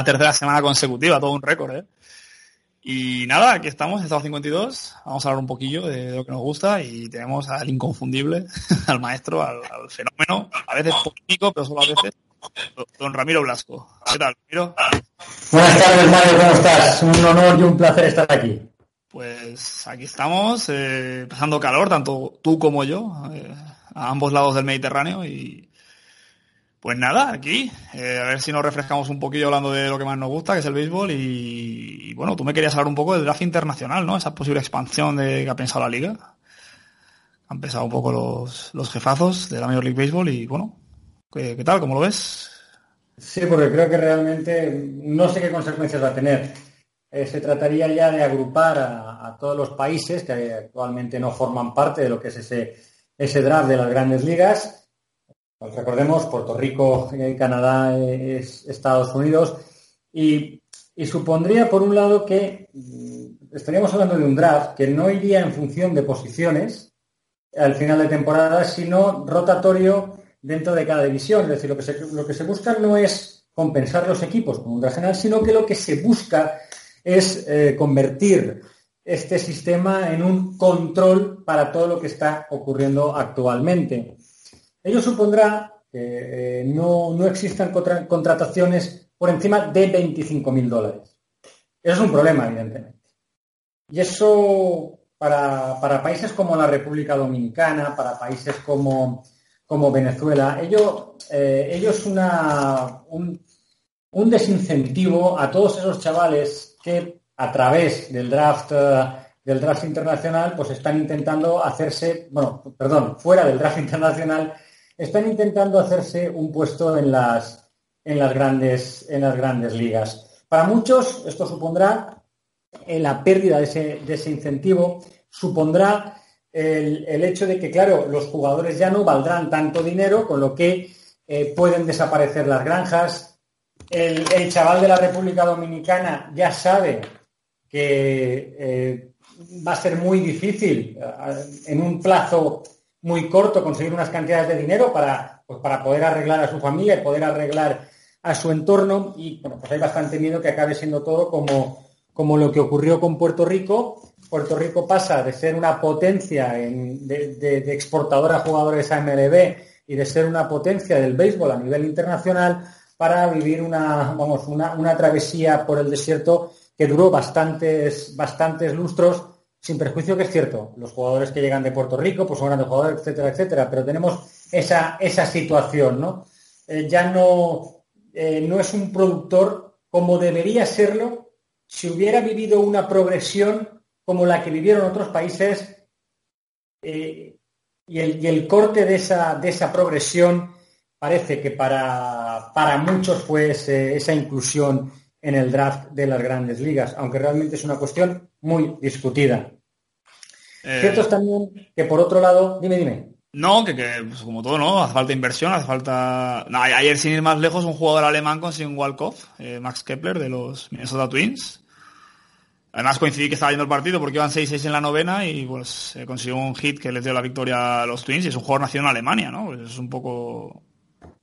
la tercera semana consecutiva, todo un récord, ¿eh? Y nada, aquí estamos, Estado 52. Vamos a hablar un poquillo de lo que nos gusta y tenemos al inconfundible, al maestro, al, fenómeno, a veces poquito, pero solo a veces, don Ramiro Blasco. ¿Qué tal, Ramiro? Buenas tardes, Mario, ¿cómo estás? Un honor y un placer estar aquí. Pues aquí estamos, eh, pasando calor, tanto tú como yo, eh, a ambos lados del Mediterráneo y pues nada, aquí, eh, a ver si nos refrescamos un poquillo hablando de lo que más nos gusta, que es el béisbol, y, bueno, tú me querías hablar un poco del draft internacional, ¿no? Esa posible expansión de que ha pensado la liga. Han pensado un poco los, los jefazos de la Major League Baseball y bueno, ¿qué, tal? ¿Cómo lo ves? Sí, porque creo que realmente no sé qué consecuencias va a tener. Eh, se trataría ya de agrupar a, a, todos los países que actualmente no forman parte de lo que es ese, ese draft de las grandes ligas recordemos, Puerto Rico, eh, Canadá, Estados Unidos, y, supondría, por un lado, que mm, estaríamos hablando de un draft que no iría en función de posiciones al final de temporada, sino rotatorio dentro de cada división. Es decir, lo que se, lo que se busca no es compensar los equipos con un draft general, sino que lo que se busca es eh, convertir este sistema en un control para todo lo que está ocurriendo actualmente. Ello supondrá que eh, no, existan contrataciones por encima de 25.000 dólares. Eso es un problema, evidentemente. Y eso para, países como la República Dominicana, para países como, Venezuela, ello, eh, es una, un, desincentivo a todos esos chavales que a través del draft, eh, del draft internacional, pues están intentando hacerse, bueno, perdón, fuera del draft internacional, están intentando hacerse un puesto en las, en las, grandes, en las grandes ligas. Para muchos esto supondrá la pérdida de ese, incentivo, supondrá el, hecho de que, claro, los jugadores ya no valdrán tanto dinero, con lo que eh, pueden desaparecer las granjas. El, chaval de la República Dominicana ya sabe que eh, va a ser muy difícil eh, en un plazo muy corto conseguir unas cantidades de dinero para, pues, para poder arreglar a su familia y poder arreglar a su entorno y bueno, pues hay bastante miedo que acabe siendo todo como, como lo que ocurrió con Puerto Rico. Puerto Rico pasa de ser una potencia de, exportadora a jugadores a MLB y de ser una potencia del béisbol a nivel internacional para vivir una, vamos, una, una travesía por el desierto que duró bastantes, bastantes lustros sin perjuicio que es cierto, los jugadores que llegan de Puerto Rico pues son grandes jugadores, etcétera, etcétera, pero tenemos esa, esa situación, ¿no? Eh, ya no, eh, no es un productor como debería serlo si hubiera vivido una progresión como la que vivieron otros países eh, y, el, corte de esa, de esa progresión parece que para, para muchos fue esa inclusión en el draft de las grandes ligas, aunque realmente es una cuestión muy discutida. Eh, Cierto es también que por otro lado, dime, dime. No, que, pues, como todo, ¿no? Hace falta inversión, hace falta... ayer sin ir más lejos, un jugador alemán consiguió un walk-off, eh, Max Kepler, de los Minnesota Twins. Además coincidí que estaba yendo el partido porque iban 6-6 en la novena y pues eh, consiguió un hit que les dio la victoria a los Twins y es un jugador nacido en Alemania, ¿no? Pues es un poco...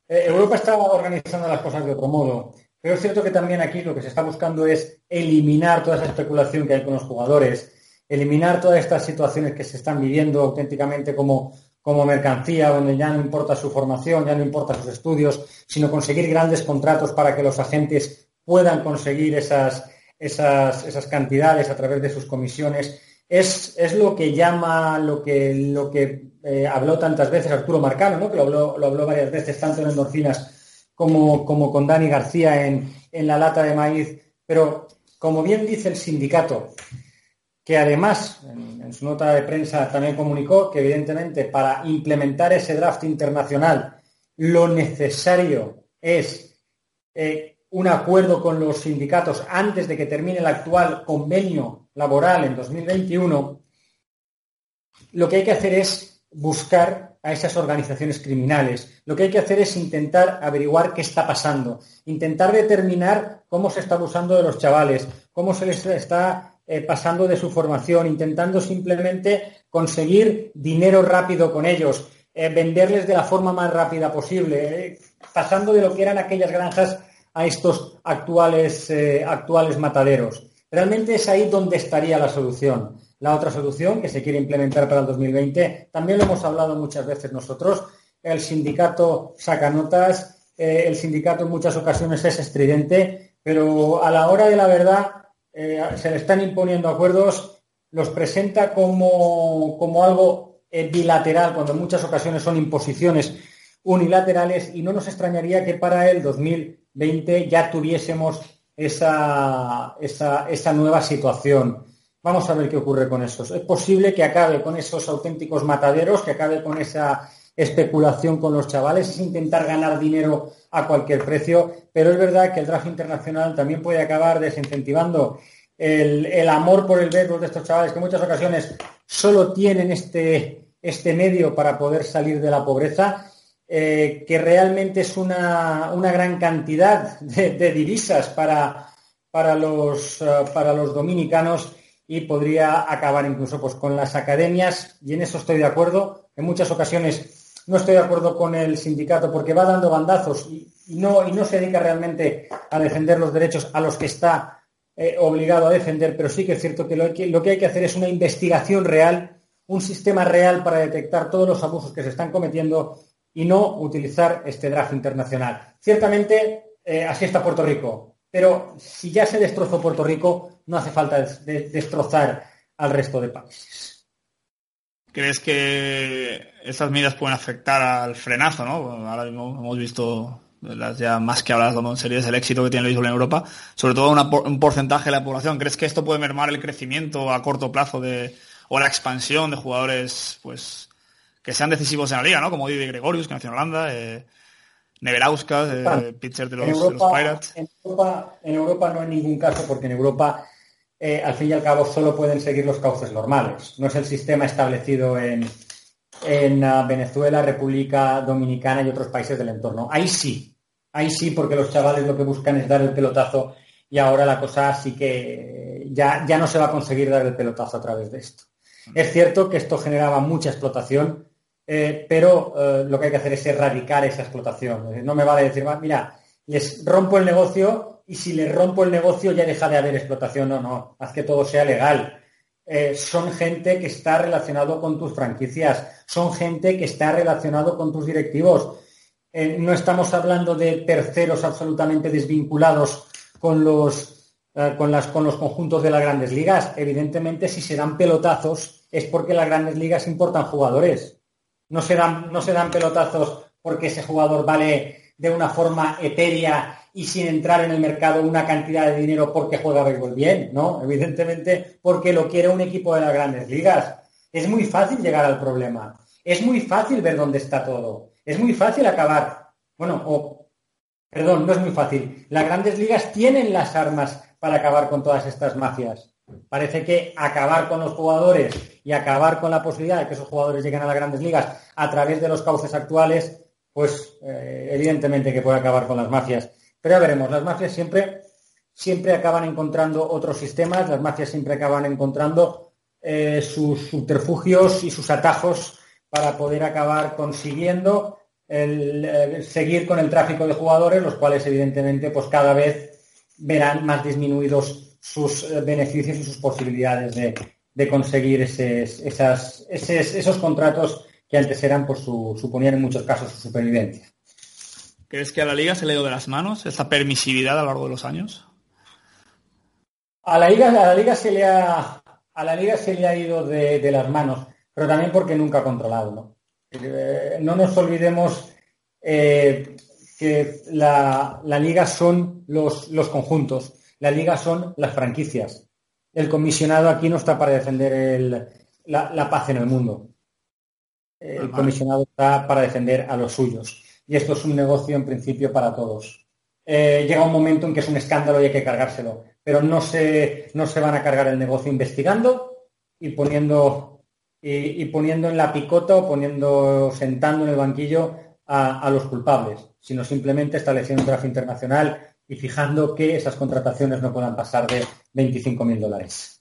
Europa está organizando las cosas de otro modo. Pero es cierto que también aquí lo que se está buscando es eliminar toda esa especulación que hay con los jugadores, eliminar todas estas situaciones que se están viviendo auténticamente como, como mercancía, donde ya no importa su formación, ya no importa sus estudios, sino conseguir grandes contratos para que los agentes puedan conseguir esas, esas, esas cantidades a través de sus comisiones. Es, es, lo que llama, lo que, lo que eh, habló tantas veces Arturo Marcano, ¿no? que lo habló, lo habló varias veces tanto en endorfinas como, como con Dani García en, la lata de maíz. Pero, como bien dice el sindicato, que además en, su nota de prensa también comunicó que evidentemente para implementar ese draft internacional lo necesario es eh, un acuerdo con los sindicatos antes de que termine el actual convenio laboral en 2021, lo que hay que hacer es buscar a esas organizaciones criminales. Lo que hay que hacer es intentar averiguar qué está pasando, intentar determinar cómo se está abusando de los chavales, cómo se les está eh, pasando de su formación, intentando simplemente conseguir dinero rápido con ellos, eh, venderles de la forma más rápida posible. pasando de lo que eran aquellas granjas a estos actuales, eh, actuales mataderos. Realmente es ahí donde estaría la solución. La otra solución que se quiere implementar para el 2020, también lo hemos hablado muchas veces nosotros, el sindicato saca notas, eh, el sindicato en muchas ocasiones es estridente, pero a la hora de la verdad eh, se le están imponiendo acuerdos, los presenta como, como algo eh, bilateral, cuando en muchas ocasiones son imposiciones unilaterales y no nos extrañaría que para el 2020 ya tuviésemos esa, esa, esa nueva situación. Vamos a ver qué ocurre con eso. Es posible que acabe con esos auténticos mataderos, que acabe con esa especulación con los chavales, es intentar ganar dinero a cualquier precio, pero es verdad que el draft internacional también puede acabar desincentivando el, amor por el béisbol de estos chavales, que en muchas ocasiones solo tienen este, este medio para poder salir de la pobreza, eh, que realmente es una, gran cantidad de, divisas para, para, los, eh, para los dominicanos y podría acabar incluso pues, con las academias, y en eso estoy de acuerdo. En muchas ocasiones no estoy de acuerdo con el sindicato porque va dando bandazos y, no, y no se dedica realmente a defender los derechos a los que está eh, obligado a defender, pero sí que es cierto que lo, que lo que hay que hacer es una investigación real, un sistema real para detectar todos los abusos que se están cometiendo y no utilizar este draft internacional. Ciertamente, eh, así está Puerto Rico, pero si ya se destrozó Puerto Rico, no hace falta destrozar al resto de países. ¿Crees que esas medidas pueden afectar al frenazo, no? Ahora mismo hemos visto las ya más que habladas en series el éxito que tiene el béisbol en Europa, sobre todo un porcentaje de la población. ¿Crees que esto puede mermar el crecimiento a corto plazo de, o la expansión de jugadores pues que sean decisivos en la liga, ¿no? Como Didi Gregorius, que nació en Holanda, eh, Neverauskas, eh, pitcher de los, Pirates. En Europa, en Europa no hay ningún caso, porque en Europa eh, al fin y al cabo solo pueden seguir los cauces normales. No es el sistema establecido en, ah, Venezuela, República Dominicana y otros países del entorno. Ahí sí, ahí sí, porque los chavales lo que buscan es dar el pelotazo y ahora la cosa sí que ya, ya no se va a conseguir dar el pelotazo a través de esto. Es cierto que esto generaba mucha explotación, eh, pero eh, lo que hay que hacer es erradicar esa explotación. No me vale decir, mira, les rompo el negocio y si le rompo el negocio ya deja de haber explotación. No, no, haz que todo sea legal. Eh, son gente que está relacionado con tus franquicias, son gente que está relacionado con tus directivos. Eh, no estamos hablando de terceros absolutamente desvinculados con los, eh, con, las, con los conjuntos de las grandes ligas. Evidentemente, si se dan pelotazos es porque las grandes ligas importan jugadores. No se dan, no se dan pelotazos porque ese jugador vale de una forma etérea y sin entrar en el mercado una cantidad de dinero porque juega béisbol bien, ¿no? Evidentemente porque lo quiere un equipo de las grandes ligas. Es muy fácil llegar al problema. Es muy fácil ver dónde está todo. Es muy fácil acabar. Bueno, o, perdón, no es muy fácil. Las grandes ligas tienen las armas para acabar con todas estas mafias. Parece que acabar con los jugadores y acabar con la posibilidad de que esos jugadores lleguen a las grandes ligas a través de los cauces actuales, pues eh, evidentemente que puede acabar con las mafias. Pero ya veremos, las mafias siempre, siempre acaban encontrando otros sistemas, las mafias siempre acaban encontrando eh, sus subterfugios y sus atajos para poder acabar consiguiendo el, seguir con el tráfico de jugadores, los cuales evidentemente pues cada vez verán más disminuidos sus eh, beneficios y sus posibilidades de, conseguir esos contratos que antes eran, pues suponían en muchos casos su supervivencia. ¿Crees que a la liga se le ha ido de las manos esa permisividad a lo largo de los años? A la liga, a la liga se le ha a la liga se le ha ido de, las manos, pero también porque nunca ha controlado. No, eh, nos olvidemos eh, que la, liga son los, los conjuntos, la liga son las franquicias. El comisionado aquí no está para defender la, paz en el mundo. El comisionado está para defender a los suyos y esto es un negocio en principio para todos. Eh, llega un momento en que es un escándalo y hay que cargárselo, pero no se, no se van a cargar el negocio investigando y poniendo, y, poniendo en la picota o poniendo, sentando en el banquillo a, los culpables, sino simplemente estableciendo un tráfico internacional y fijando que esas contrataciones no puedan pasar de 25.000 dólares.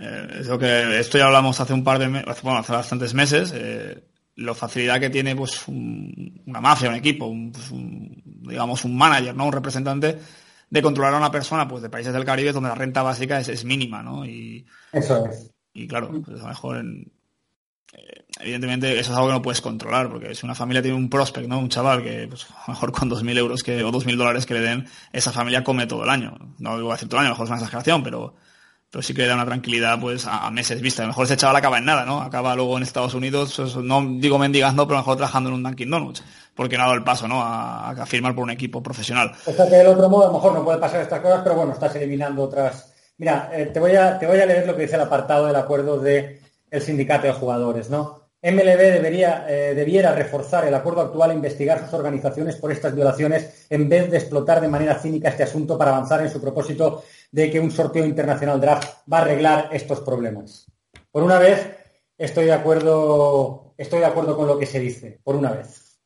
Eh, que esto ya hablamos hace un par de meses, bueno, hace bastantes meses. Eh, la facilidad que tiene pues una mafia, un equipo, pues, un, digamos un manager, ¿no? Un representante de controlar a una persona pues de países del Caribe donde la renta básica es, mínima, ¿no? Y, eso es. Y claro, pues a lo mejor en, eh, evidentemente eso es algo que no puedes controlar, porque si una familia tiene un prospect, ¿no? Un chaval que pues, a lo mejor con 2.000 euros que, o 2.000 dólares que le den, esa familia come todo el año. No digo decir todo el año, a lo mejor es una exageración, pero, pero sí que da una tranquilidad pues a, meses vista. A lo mejor ese chaval acaba en nada, ¿no? Acaba luego en Estados Unidos, pues, no digo mendigando, pero a lo mejor trabajando en un Dunkin' Donuts, porque no ha dado el paso, ¿no? A, firmar por un equipo profesional. O sea que del otro modo a lo mejor no puede pasar estas cosas, pero bueno, estás eliminando otras. Mira, eh, te, voy a, te voy a leer lo que dice el apartado del acuerdo de el sindicato de jugadores, ¿no? MLB debería, eh, debiera reforzar el acuerdo actual e investigar sus organizaciones por estas violaciones en vez de explotar de manera cínica este asunto para avanzar en su propósito de que un sorteo internacional draft va a arreglar estos problemas. Por una vez, estoy de acuerdo, estoy de acuerdo con lo que se dice, por una vez.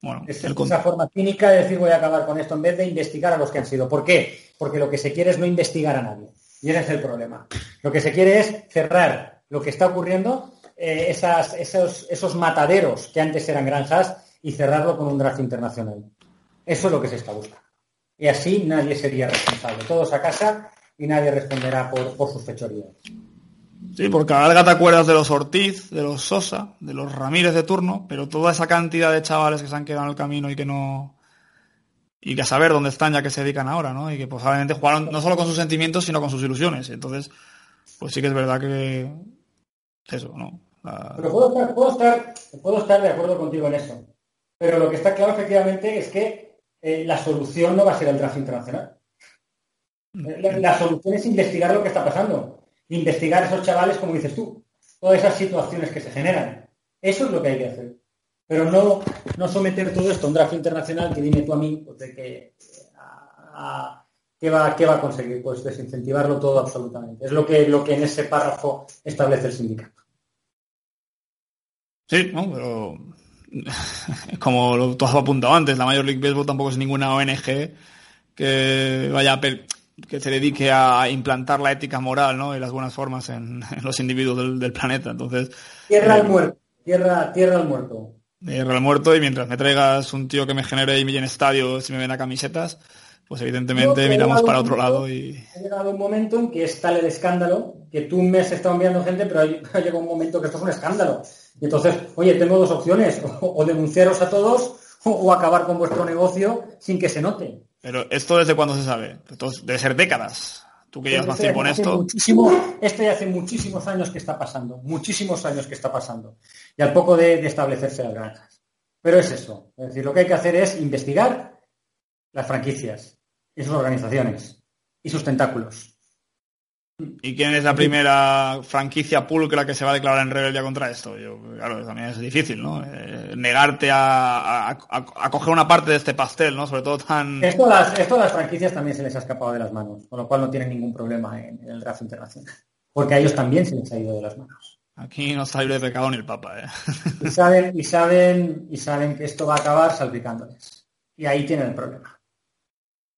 Bueno, es esa forma cínica de decir voy a acabar con esto en vez de investigar a los que han sido. ¿Por qué? Porque lo que se quiere es no investigar a nadie. Y ese es el problema. Lo que se quiere es cerrar lo que está ocurriendo eh, esos, esos mataderos que antes eran granjas y cerrarlo con un draft internacional. Eso es lo que se está buscando. Y así nadie sería responsable. Todos a casa y nadie responderá por, sus fechorías. Sí, porque ahora te acuerdas de los Ortiz, de los Sosa, de los Ramírez de turno, pero toda esa cantidad de chavales que se han quedado en el camino y que no. y que a saber dónde están ya que se dedican ahora, ¿no? Y que posiblemente jugaron no solo con sus sentimientos, sino con sus ilusiones. Entonces, pues sí que es verdad que. Eso, ¿no? Ah. Pero puedo estar, puedo, estar, puedo estar de acuerdo contigo en eso. Pero lo que está claro efectivamente es que eh, la solución no va a ser el tráfico internacional. Mm. La, solución es investigar lo que está pasando. Investigar esos chavales, como dices tú. Todas esas situaciones que se generan. Eso es lo que hay que hacer. Pero no, no someter todo esto a un draft internacional que dime tú a mí pues, de que, ¿qué, va, ¿qué va a conseguir? Pues desincentivarlo todo absolutamente. Es lo que, lo que en ese párrafo establece el sindicato. Sí, ¿no? pero como lo, tú has apuntado antes, la Major League Baseball tampoco es ninguna ONG que vaya a que se dedique a implantar la ética moral ¿no? y las buenas formas en, los individuos del, planeta. Entonces, tierra al eh, muerto, tierra, tierra al muerto. Tierra al muerto y mientras me traigas un tío que me genere y me llene estadios y me venda camisetas, pues evidentemente miramos para otro lado y... Ha llegado un momento en que es tal el escándalo que tú me has estado enviando gente, pero ha llegado un momento que esto es un escándalo. Y entonces, oye, tengo dos opciones, o, denunciaros a todos o, acabar con vuestro negocio sin que se note. Pero esto desde cuándo se sabe? debe ser décadas. Tú que llevas más tiempo en esto. Muchísimo, esto ya hace muchísimos años que está pasando, muchísimos años que está pasando. Y al poco de, de establecerse las granjas. Pero es eso. Es decir, lo que hay que hacer es investigar las franquicias, y sus organizaciones y sus tentáculos. ¿Y quién es la primera franquicia pulcra que se va a declarar en rebelión contra esto? Yo, claro, también es difícil, ¿no? Eh, negarte a, coger una parte de este pastel, ¿no? Sobre todo tan... Esto a, las, esto las franquicias también se les ha escapado de las manos, con lo cual no tienen ningún problema en, el draft internacional. Porque a ellos también se les ha ido de las manos. Aquí no está libre de pecado ni el Papa, ¿eh? Y saben, y saben, y saben que esto va a acabar salpicándoles. Y ahí tienen el problema.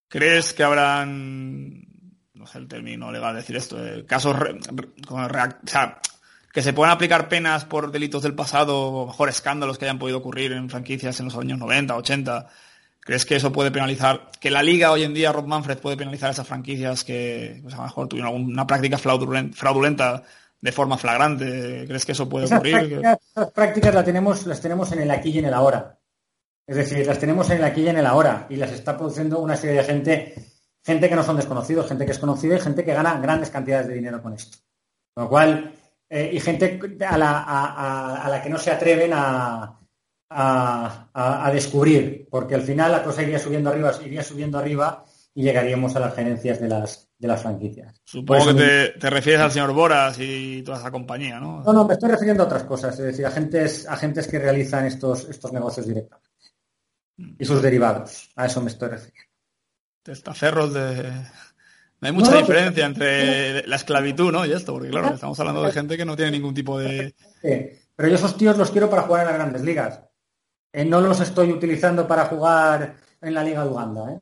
¿Crees que habrán, no sé el término legal decir esto, eh, casos, o sea, que se puedan aplicar penas por delitos del pasado o mejor escándalos que hayan podido ocurrir en franquicias en los años 90, 80? ¿Crees que eso puede penalizar, que la liga hoy en día, Rob Manfred, puede penalizar a esas franquicias que pues, a lo mejor tuvieron alguna práctica fraudulenta de forma flagrante? ¿Crees que eso puede ocurrir? esas prácticas las tenemos, las tenemos en el aquí y en el ahora. Es decir, las tenemos en el aquí y en el ahora y las está produciendo una serie de gente, gente que no son desconocidos, gente que es conocida y gente que gana grandes cantidades de dinero con esto. Con lo cual, eh, y gente a la, que no se atreven a, descubrir, porque al final la cosa iría subiendo arriba, iría subiendo arriba y llegaríamos a las gerencias de las, de las franquicias. Supongo que te, refieres al señor Boras y toda esa compañía, ¿no? No, no, me estoy refiriendo a otras cosas, es decir, agentes, agentes que realizan estos, estos negocios directamente y sus derivados. A eso me estoy refiriendo. Testaferros de... No hay mucha diferencia entre la esclavitud, ¿no? Y esto, porque claro, estamos hablando de gente que no tiene ningún tipo de... Pero yo esos tíos los quiero para jugar en las grandes ligas. Eh, no los estoy utilizando para jugar en la Liga de Uganda. ¿eh?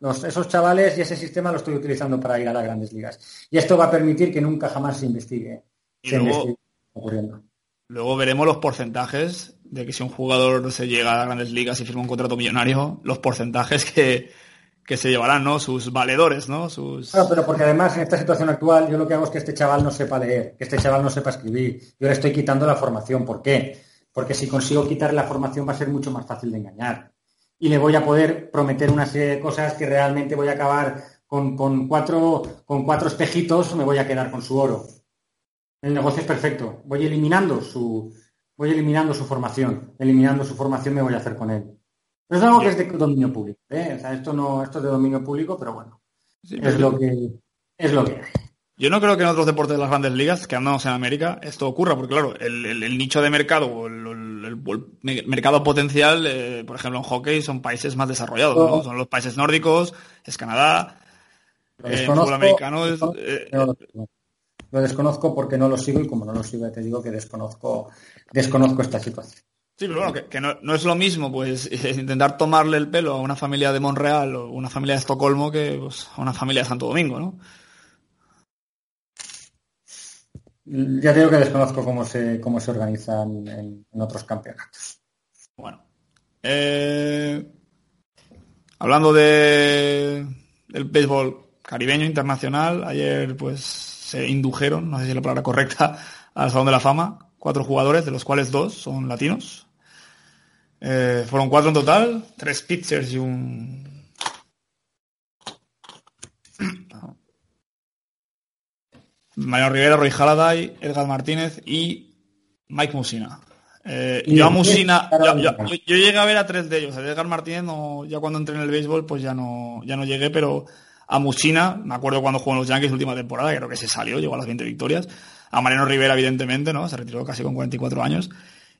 esos chavales y ese sistema lo estoy utilizando para ir a las grandes ligas. Y esto va a permitir que nunca jamás se investigue. Y luego, ocurriendo. Luego veremos los porcentajes de que si un jugador se llega a grandes ligas y firma un contrato millonario, los porcentajes que, que se llevarán, ¿no? Sus valedores, ¿no? Sus... Claro, pero porque además en esta situación actual yo lo que hago es que este chaval no sepa leer, que este chaval no sepa escribir. Yo le estoy quitando la formación. ¿Por qué? Porque si consigo quitar la formación va a ser mucho más fácil de engañar. Y le voy a poder prometer una serie de cosas que realmente voy a acabar con, con cuatro, con cuatro espejitos, me voy a quedar con su oro. El negocio es perfecto. Voy eliminando su, voy eliminando su formación. Eliminando su formación me voy a hacer con él. Es algo que es de dominio público. ¿eh? O sea, esto no, esto es de dominio público, pero bueno. es lo que es lo que hay. Yo no creo que en otros deportes de las grandes ligas, que andamos en América, esto ocurra, porque claro, el, nicho de mercado o el, mercado potencial, eh, por ejemplo, en hockey son países más desarrollados, ¿no? Son los países nórdicos, es Canadá, el eh, fútbol americano es, lo desconozco porque no lo sigo y como no lo sigo te digo que desconozco, desconozco esta situación. Sí, pero bueno, que, no, es lo mismo pues intentar tomarle el pelo a una familia de Monreal o una familia de Estocolmo que pues, a una familia de Santo Domingo, ¿no? Ya digo que desconozco cómo se, cómo se organizan en, otros campeonatos. Bueno. Eh, hablando de del béisbol caribeño internacional, ayer pues se indujeron, no sé si es la palabra correcta, al Salón de la Fama, cuatro jugadores, de los cuales dos son latinos. Eh, fueron cuatro en total, tres pitchers y un... Mariano Rivera, Roy Halladay, Edgar Martínez y Mike Musina. Eh, yo a Musina, yo, llegué a ver a tres de ellos. A Edgar Martínez ya cuando entré en el béisbol pues ya no, ya no llegué, pero a Musina, me acuerdo cuando jugó en los Yankees última temporada, creo que se salió, llegó a las 20 victorias. A Mariano Rivera, evidentemente, ¿no? Se retiró casi con 44 años.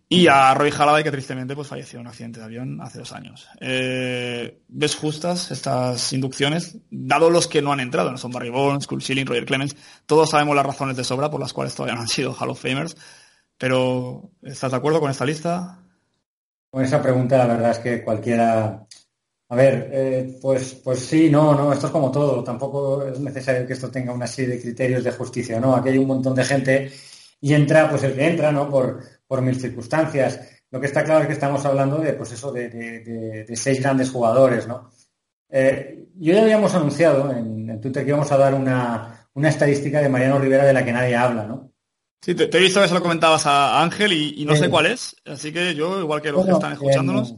Y a Roy Halladay, que tristemente pues falleció en un accidente de avión hace dos años. Eh, ¿Ves justas estas inducciones? Dado los que no han entrado, no son Barry Bonds, Skull Schilling, Roger Clemens, todos sabemos las razones de sobra por las cuales todavía no han sido Hall of Famers. Pero, ¿estás de acuerdo con esta lista? Con esa pregunta, la verdad es que cualquiera a ver, eh, pues, pues sí, no, no, esto es como todo. Tampoco es necesario que esto tenga una serie de criterios de justicia, ¿no? Aquí hay un montón de gente y entra, pues el que entra, ¿no? Por, por mil circunstancias. Lo que está claro es que estamos hablando de, pues eso, de, seis grandes jugadores, ¿no? Eh, yo ya habíamos anunciado en, Twitter que íbamos a dar una, estadística de Mariano Rivera de la que nadie habla, ¿no? Sí, te, he visto que se lo comentabas a Ángel y, no sé cuál es, así que yo, igual que los que están escuchándonos.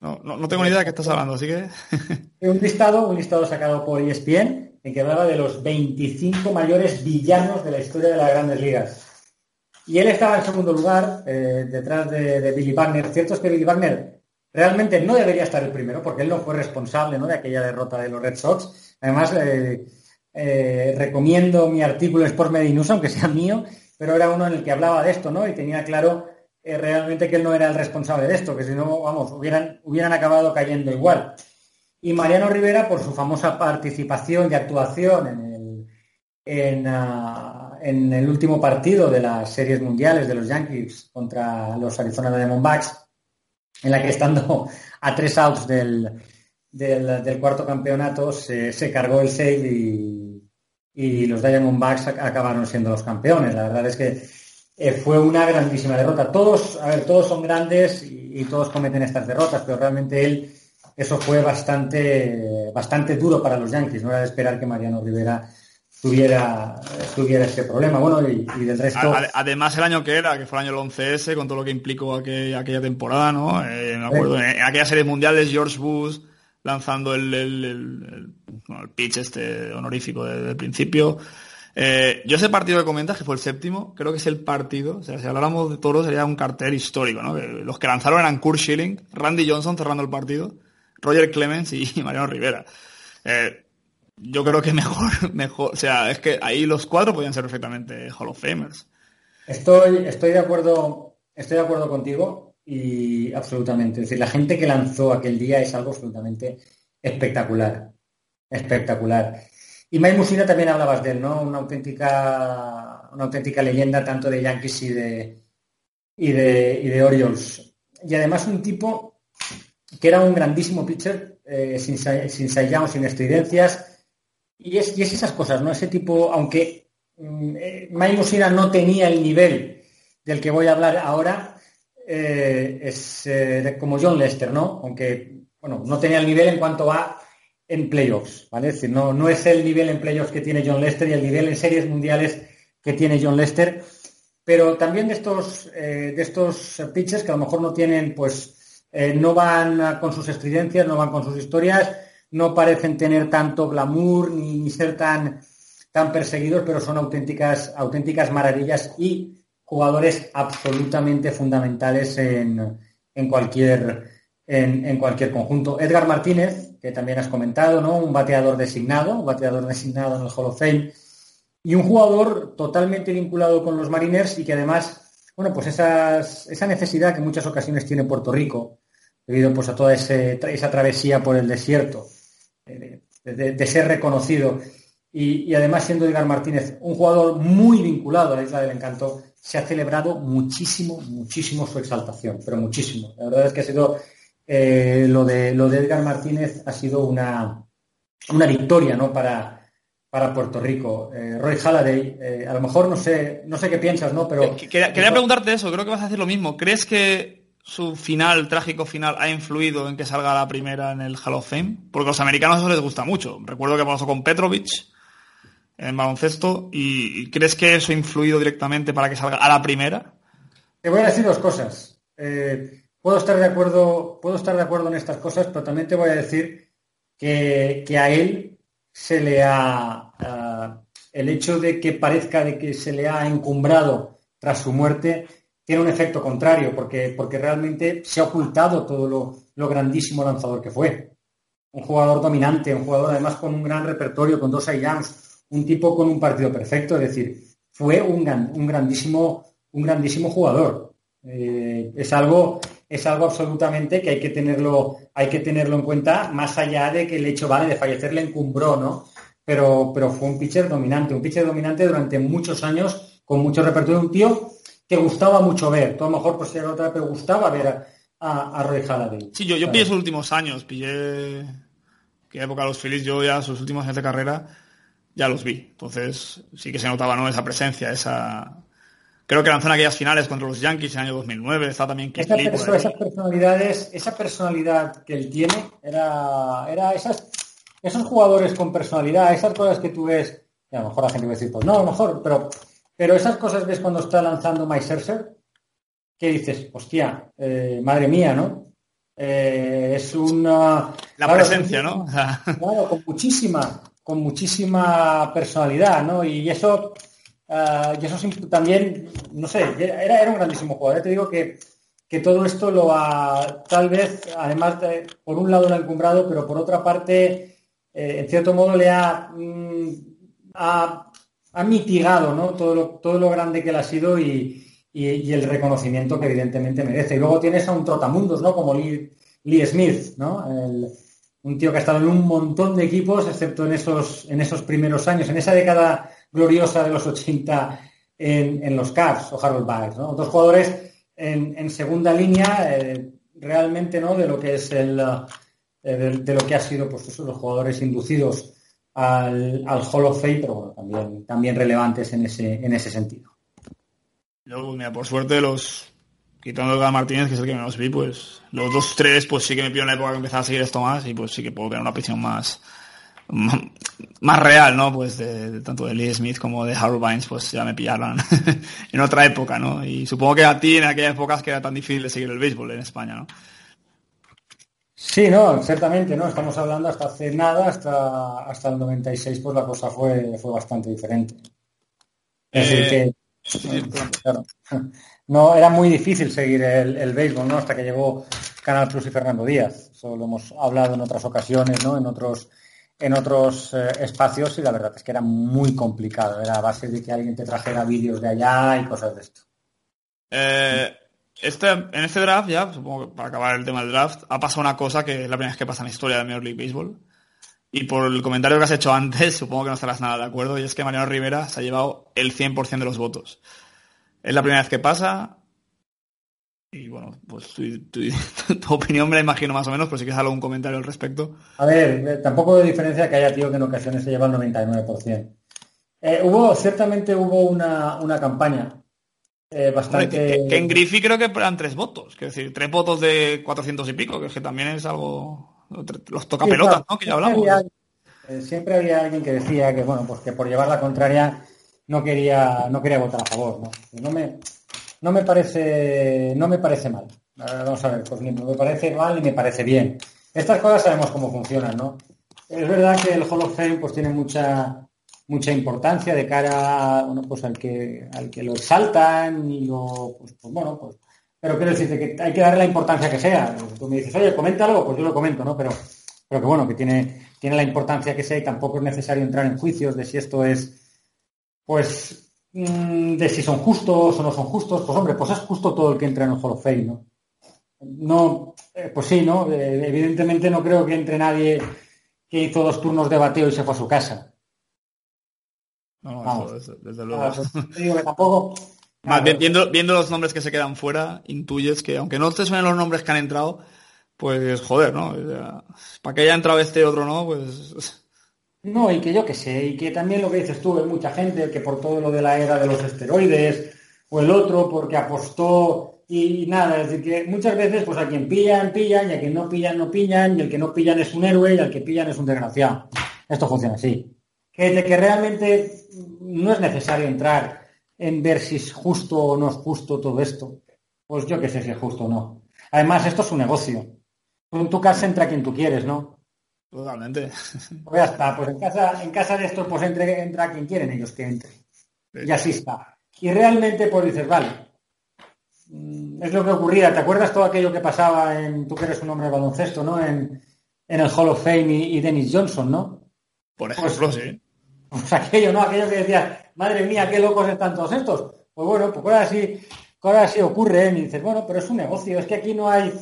No, no, tengo ni idea de qué estás hablando, así que... un listado, un listado sacado por ESPN, en que hablaba de los 25 mayores villanos de la historia de las grandes ligas. Y él estaba en segundo lugar, eh, detrás de, Billy Wagner. Cierto es que Billy Wagner realmente no debería estar el primero, porque él no fue responsable de aquella derrota de los Red Sox. Además, eh, eh, recomiendo mi artículo en Sports Medinews, aunque sea mío, pero era uno en el que hablaba de esto, ¿no? Y tenía claro realmente que él no era el responsable de esto, que si no, vamos, hubieran, hubieran acabado cayendo igual. Y Mariano Rivera, por su famosa participación y actuación en el, en, ah, el último partido de las series mundiales de los Yankees contra los Arizona Diamondbacks, en la que estando a tres outs del, del, cuarto campeonato se, cargó el save y, y los Diamondbacks acabaron siendo los campeones. La verdad es que eh, fue una grandísima derrota. Todos, a ver, todos son grandes y, todos cometen estas derrotas, pero realmente él, eso fue bastante, bastante duro para los Yankees. No era de esperar que Mariano Rivera tuviera, tuviera ese problema. Bueno, y, del resto. Además, el año que era, que fue el año 11S, con todo lo que implicó aquella, temporada, ¿no? Eh, me acuerdo, en, aquella serie mundial George Bush lanzando el, el, pitch este honorífico desde el principio. Eh, yo ese partido que comentas, que fue el séptimo, creo que es el partido, o sea, si habláramos de toros sería un cartel histórico, ¿no? los que lanzaron eran Kurt Schilling, Randy Johnson cerrando el partido, Roger Clemens y Mariano Rivera. Eh, yo creo que mejor, mejor, o sea, es que ahí los cuatro podían ser perfectamente Hall of Famers. Estoy, estoy de acuerdo, estoy de acuerdo contigo y absolutamente. Es decir, la gente que lanzó aquel día es algo absolutamente espectacular. Espectacular. Y Mike Musina también hablabas de él, ¿no? Una auténtica, una auténtica leyenda tanto de Yankees y de, y de, y de Orioles. Y además un tipo que era un grandísimo pitcher, eh, sin, sin sin estridencias. Y es, y es esas cosas, ¿no? Ese tipo, aunque mm, eh, Musina no tenía el nivel del que voy a hablar ahora eh, es como John Lester, ¿no? Aunque, bueno, no tenía el nivel en cuanto a en playoffs, ¿vale? Es decir, no, no es el nivel en playoffs que tiene John Lester y el nivel en series mundiales que tiene John Lester, pero también de estos, eh, de estos pitchers que a lo mejor no tienen, pues, eh, no van con sus estridencias, no van con sus historias, no parecen tener tanto glamour ni, ser tan, tan perseguidos, pero son auténticas, auténticas maravillas y jugadores absolutamente fundamentales en, en cualquier, en, cualquier conjunto. Edgar Martínez, que también has comentado, ¿no? Un bateador designado, un bateador designado en el Hall of Fame y un jugador totalmente vinculado con los Mariners y que además, bueno, pues esa necesidad que en muchas ocasiones tiene Puerto Rico, debido pues a toda esa travesía por el desierto, de, ser reconocido. Y, además siendo Edgar Martínez un jugador muy vinculado a la Isla del Encanto, se ha celebrado muchísimo, muchísimo su exaltación, pero muchísimo. La verdad es que ha sido eh, lo, de, lo de Edgar Martínez ha sido una, una victoria ¿no? para, para Puerto Rico. Eh, Roy Halladay, eh, a lo mejor no sé, no sé qué piensas, ¿no? Pero quería, preguntarte eso. Creo que vas a decir lo mismo. ¿Crees que su final, trágico final, ha influido en que salga la primera en el Hall of Fame? Porque a los americanos eso les gusta mucho. Recuerdo que pasó con Petrovic en baloncesto. ¿Y crees que eso ha influido directamente para que salga a la primera? Te voy a decir dos cosas. Eh, puedo estar de acuerdo, puedo estar de acuerdo en estas cosas, pero también te voy a decir que, que a él se le ha el hecho de que parezca de que se le ha encumbrado tras su muerte tiene un efecto contrario, porque, porque realmente se ha ocultado todo lo, grandísimo lanzador que fue. Un jugador dominante, un jugador además con un gran repertorio, con dos Youngs, un tipo con un partido perfecto, es decir, fue un, un grandísimo, un grandísimo jugador. Eh, es algo es algo absolutamente que hay que tenerlo, hay que tenerlo en cuenta, más allá de que el hecho vale de fallecer le encumbró, ¿no? Pero, pero fue un pitcher dominante, un pitcher dominante durante muchos años, con mucho repertorio, un tío que gustaba mucho ver. Tú a lo mejor pues era otra, pero gustaba ver a, a, Roy Halladay. Sí, yo, yo pillé sus últimos años, pillé qué época los Phillies, yo ya sus últimos años de carrera ya los vi. Entonces sí que se notaba, ¿no? Esa presencia, esa Creo que lanzó en aquellas finales contra los Yankees en el año 2009, está también esa esas personalidades, esa personalidad que él tiene, era, era esas, esos jugadores con personalidad, esas cosas que tú ves, y a lo mejor la gente va a decir, pues no, a lo mejor, pero, pero esas cosas ves cuando está lanzando My Scherzer, que dices, hostia, eh, madre mía, ¿no? Eh, es una... La presencia, ¿no? claro, con muchísima, con muchísima personalidad, ¿no? Y eso Ah, y eso también, no sé, era, era un grandísimo jugador. Te digo que, todo esto lo ha, tal vez, además, de, por un lado lo ha encumbrado, pero por otra parte, eh, en cierto modo le ha, mm, ha, mitigado ¿no? todo, lo, todo lo grande que él ha sido y, el reconocimiento que evidentemente merece. Y luego tienes a un trotamundos, ¿no? Como Lee, Smith, ¿no? un tío que ha estado en un montón de equipos, excepto en esos, en esos primeros años, en esa década gloriosa de los 80 en, los Cavs o Harold Baez, ¿no? Dos jugadores en, segunda línea eh, realmente, ¿no? De lo que es el eh, de, lo que ha sido pues los jugadores inducidos al, al Hall of Fame, pero bueno, también, también relevantes en ese, en ese sentido. Luego, mira, por suerte los quitando a Martínez, que es el que menos vi, pues los dos tres, pues sí que me pido en la época que empezaba a seguir esto más y pues sí que puedo tener una prisión más, más real, ¿no? Pues de, tanto de Lee Smith como de Harold Vines, pues ya me pillaron en otra época, ¿no? Y supongo que a ti en aquellas épocas que era tan difícil de seguir el béisbol en España, ¿no? Sí, no, ciertamente, ¿no? Estamos hablando hasta hace nada, hasta, hasta el 96, pues la cosa fue, fue bastante diferente. Es decir, eh, que, no, era muy difícil seguir el, el béisbol, ¿no? Hasta que llegó Canal Plus y Fernando Díaz. Eso lo hemos hablado en otras ocasiones, ¿no? En otros en otros eh, espacios y la verdad es que era muy complicado. Era a base de que alguien te trajera vídeos de allá y cosas de esto. Eh, este, en este draft, ya, supongo que para acabar el tema del draft, ha pasado una cosa que es la primera vez que pasa en la historia de Major League Baseball. Y por el comentario que has hecho antes, supongo que no estarás nada de acuerdo, y es que Mariano Rivera se ha llevado el 100% de los votos. Es la primera vez que pasa, y bueno, pues tu, opinión me la imagino más o menos, pero si quieres algún comentario al respecto. A ver, tampoco de diferencia que haya tío que en ocasiones se lleva el 99%. Eh, hubo, ciertamente hubo una, campaña eh, bastante... que, en Griffey creo que eran tres votos, es decir, tres votos de 400 y pico, que es que también es algo... Los toca pelotas, ¿no? Que ya hablamos. Eh, siempre había alguien que decía que, bueno, pues que por llevar la contraria no quería, no quería votar a favor, ¿no? No me, no me parece, no me parece mal. Vamos a ver, pues ni me parece mal ni me parece bien. Estas cosas sabemos cómo funcionan, ¿no? Es verdad que el Hall of Fame pues tiene mucha, mucha importancia de cara bueno, pues al que al que lo exaltan y lo pues, pues bueno pues pero quiero decirte que hay que darle la importancia que sea. Tú me dices oye coméntalo pues yo lo comento no pero pero que bueno que tiene tiene la importancia que sea y tampoco es necesario entrar en juicios de si esto es pues mm, de si son justos o no son justos. Pues hombre pues es justo todo el que entra en el Hall of no no eh, pues sí no eh, evidentemente no creo que entre nadie que hizo dos turnos de bateo y se fue a su casa no, desde, luego. tampoco... Más bien, viendo, viendo los nombres que se quedan fuera, intuyes que aunque no te suenen los nombres que han entrado, pues joder, ¿no? para que haya entrado este otro no, pues... No, y que yo que sé, y que también lo que dices tú, hay mucha gente que por todo lo de la era de los esteroides, o el otro porque apostó y, nada, es decir, que muchas veces pues a quien pillan, pillan, y a quien no pillan, no pillan, y el que no pillan es un héroe, y al que pillan es un desgraciado. Esto funciona así. Que de que realmente no es necesario entrar en ver si es justo o no es justo todo esto. Pues yo que sé si es justo o no. Además, esto es un negocio. en tu casa entra quien tú quieres, ¿no? Totalmente. Pues ya está, pues en casa, en casa de esto pues entre, entra quien quieren ellos que entre. Y así está. Y realmente pues dices, vale, mm, es lo que ocurría. ¿Te acuerdas todo aquello que pasaba en, tú que eres un hombre de baloncesto, ¿no? En, el Hall of Fame y, Dennis Johnson, ¿no? Por ejemplo, sí. Pues aquello, ¿no? Aquello que decías, madre mía, qué locos están todos estos. Pues bueno, pues ahora sí, ahora sí ocurre, ¿eh? y dices, bueno, pero es un negocio, es que aquí no hay,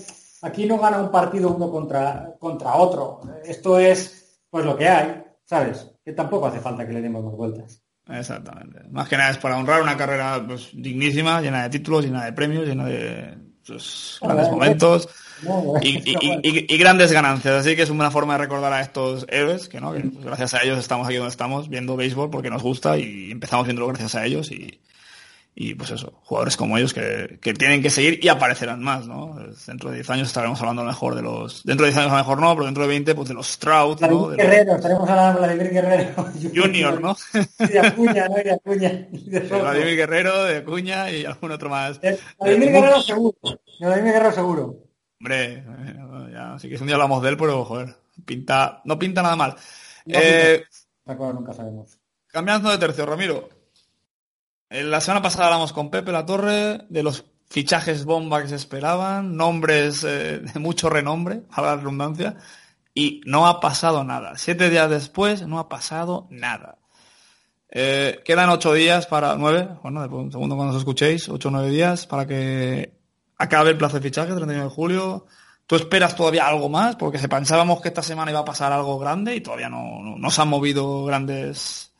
aquí no gana un partido uno contra, contra otro. Esto es pues lo que hay, ¿sabes? Que tampoco hace falta que le demos más vueltas. Exactamente. Más que nada es para honrar una carrera pues, dignísima, llena de títulos, llena de premios, llena de pues, grandes momentos y, grandes ganancias. Así que es una forma de recordar a estos héroes, que, ¿no? Pues, gracias a ellos estamos aquí donde estamos, viendo béisbol porque nos gusta y empezamos viéndolo gracias a ellos y, y pues eso, jugadores como ellos que, tienen que seguir y aparecerán más, ¿no? Dentro de 10 años estaremos hablando mejor de los, dentro de 10 años a lo mejor no, pero dentro de 20 pues de los Stroud, ¿no? Guerrero, estaremos hablando de Vladimir Guerrero. Junior, ¿no? de Acuña, ¿no? Y de Acuña. De, Vladimir Guerrero, de Acuña y algún otro más. Vladimir Guerrero seguro. Vladimir Guerrero seguro. Hombre, ya, así que si un día hablamos de él, pero joder, pinta, no pinta nada mal. eh, nunca sabemos. Cambiando de tercio, Ramiro. La semana pasada hablamos con Pepe La Torre de los fichajes bomba que se esperaban, nombres eh, de mucho renombre, a la redundancia, y no ha pasado nada. Siete días después no ha pasado nada. Eh, quedan ocho días para, nueve, bueno, un segundo cuando os escuchéis, ocho o nueve días para que acabe el plazo de fichaje, 31 de julio. ¿Tú esperas todavía algo más? Porque se pensábamos que esta semana iba a pasar algo grande y todavía no, no, se han movido grandes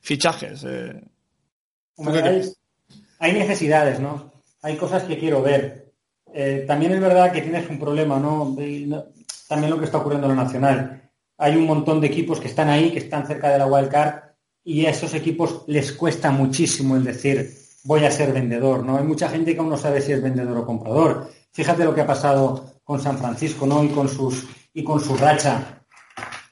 fichajes. Eh hay, necesidades, ¿no? Hay cosas que quiero ver. Eh, también es verdad que tienes un problema, ¿no? También lo que está ocurriendo en lo nacional. Hay un montón de equipos que están ahí, que están cerca de la wildcard, y a esos equipos les cuesta muchísimo el decir voy a ser vendedor, ¿no? Hay mucha gente que aún no sabe si es vendedor o comprador. Fíjate lo que ha pasado con San Francisco, ¿no? Y con sus y con su racha.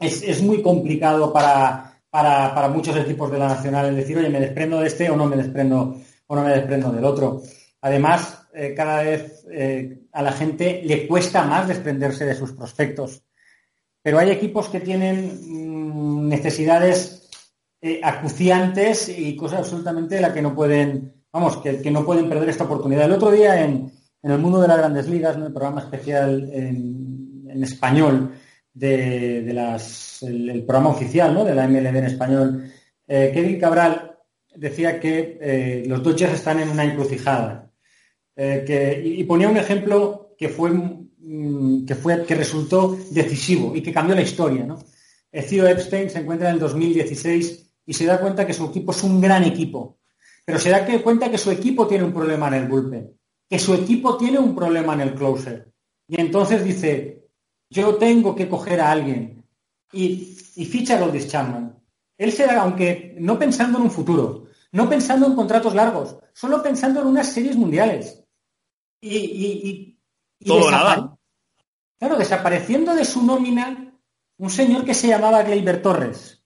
Es, es muy complicado para, para, muchos equipos de la Nacional el decir, oye, me desprendo de este o no me desprendo, o no me desprendo del otro. Además, eh, cada vez eh, a la gente le cuesta más desprenderse de sus prospectos. Pero hay equipos que tienen mm, necesidades eh, acuciantes y cosas absolutamente de las que no pueden, vamos, que, no pueden perder esta oportunidad. El otro día en, el mundo de las grandes ligas, en el programa especial en español, de, programa oficial ¿no? de la MLB en español, eh, Kevin Cabral decía que eh, los Dodgers están en una encrucijada. Eh, y, ponía un ejemplo que fue, mm, que fue que resultó decisivo y que cambió la historia. ¿no? Theo Epstein se encuentra en el 2016 y se da cuenta que su equipo es un gran equipo, pero se da cuenta que su equipo tiene un problema en el bullpen, que su equipo tiene un problema en el closer. Y entonces dice, yo tengo que coger a alguien y, y ficha a Goldis Chapman. Él será, aunque no pensando en un futuro, no pensando en contratos largos, solo pensando en unas series mundiales. Y, todo nada. Claro, desapareciendo de su nómina un señor que se llamaba Gleyber Torres.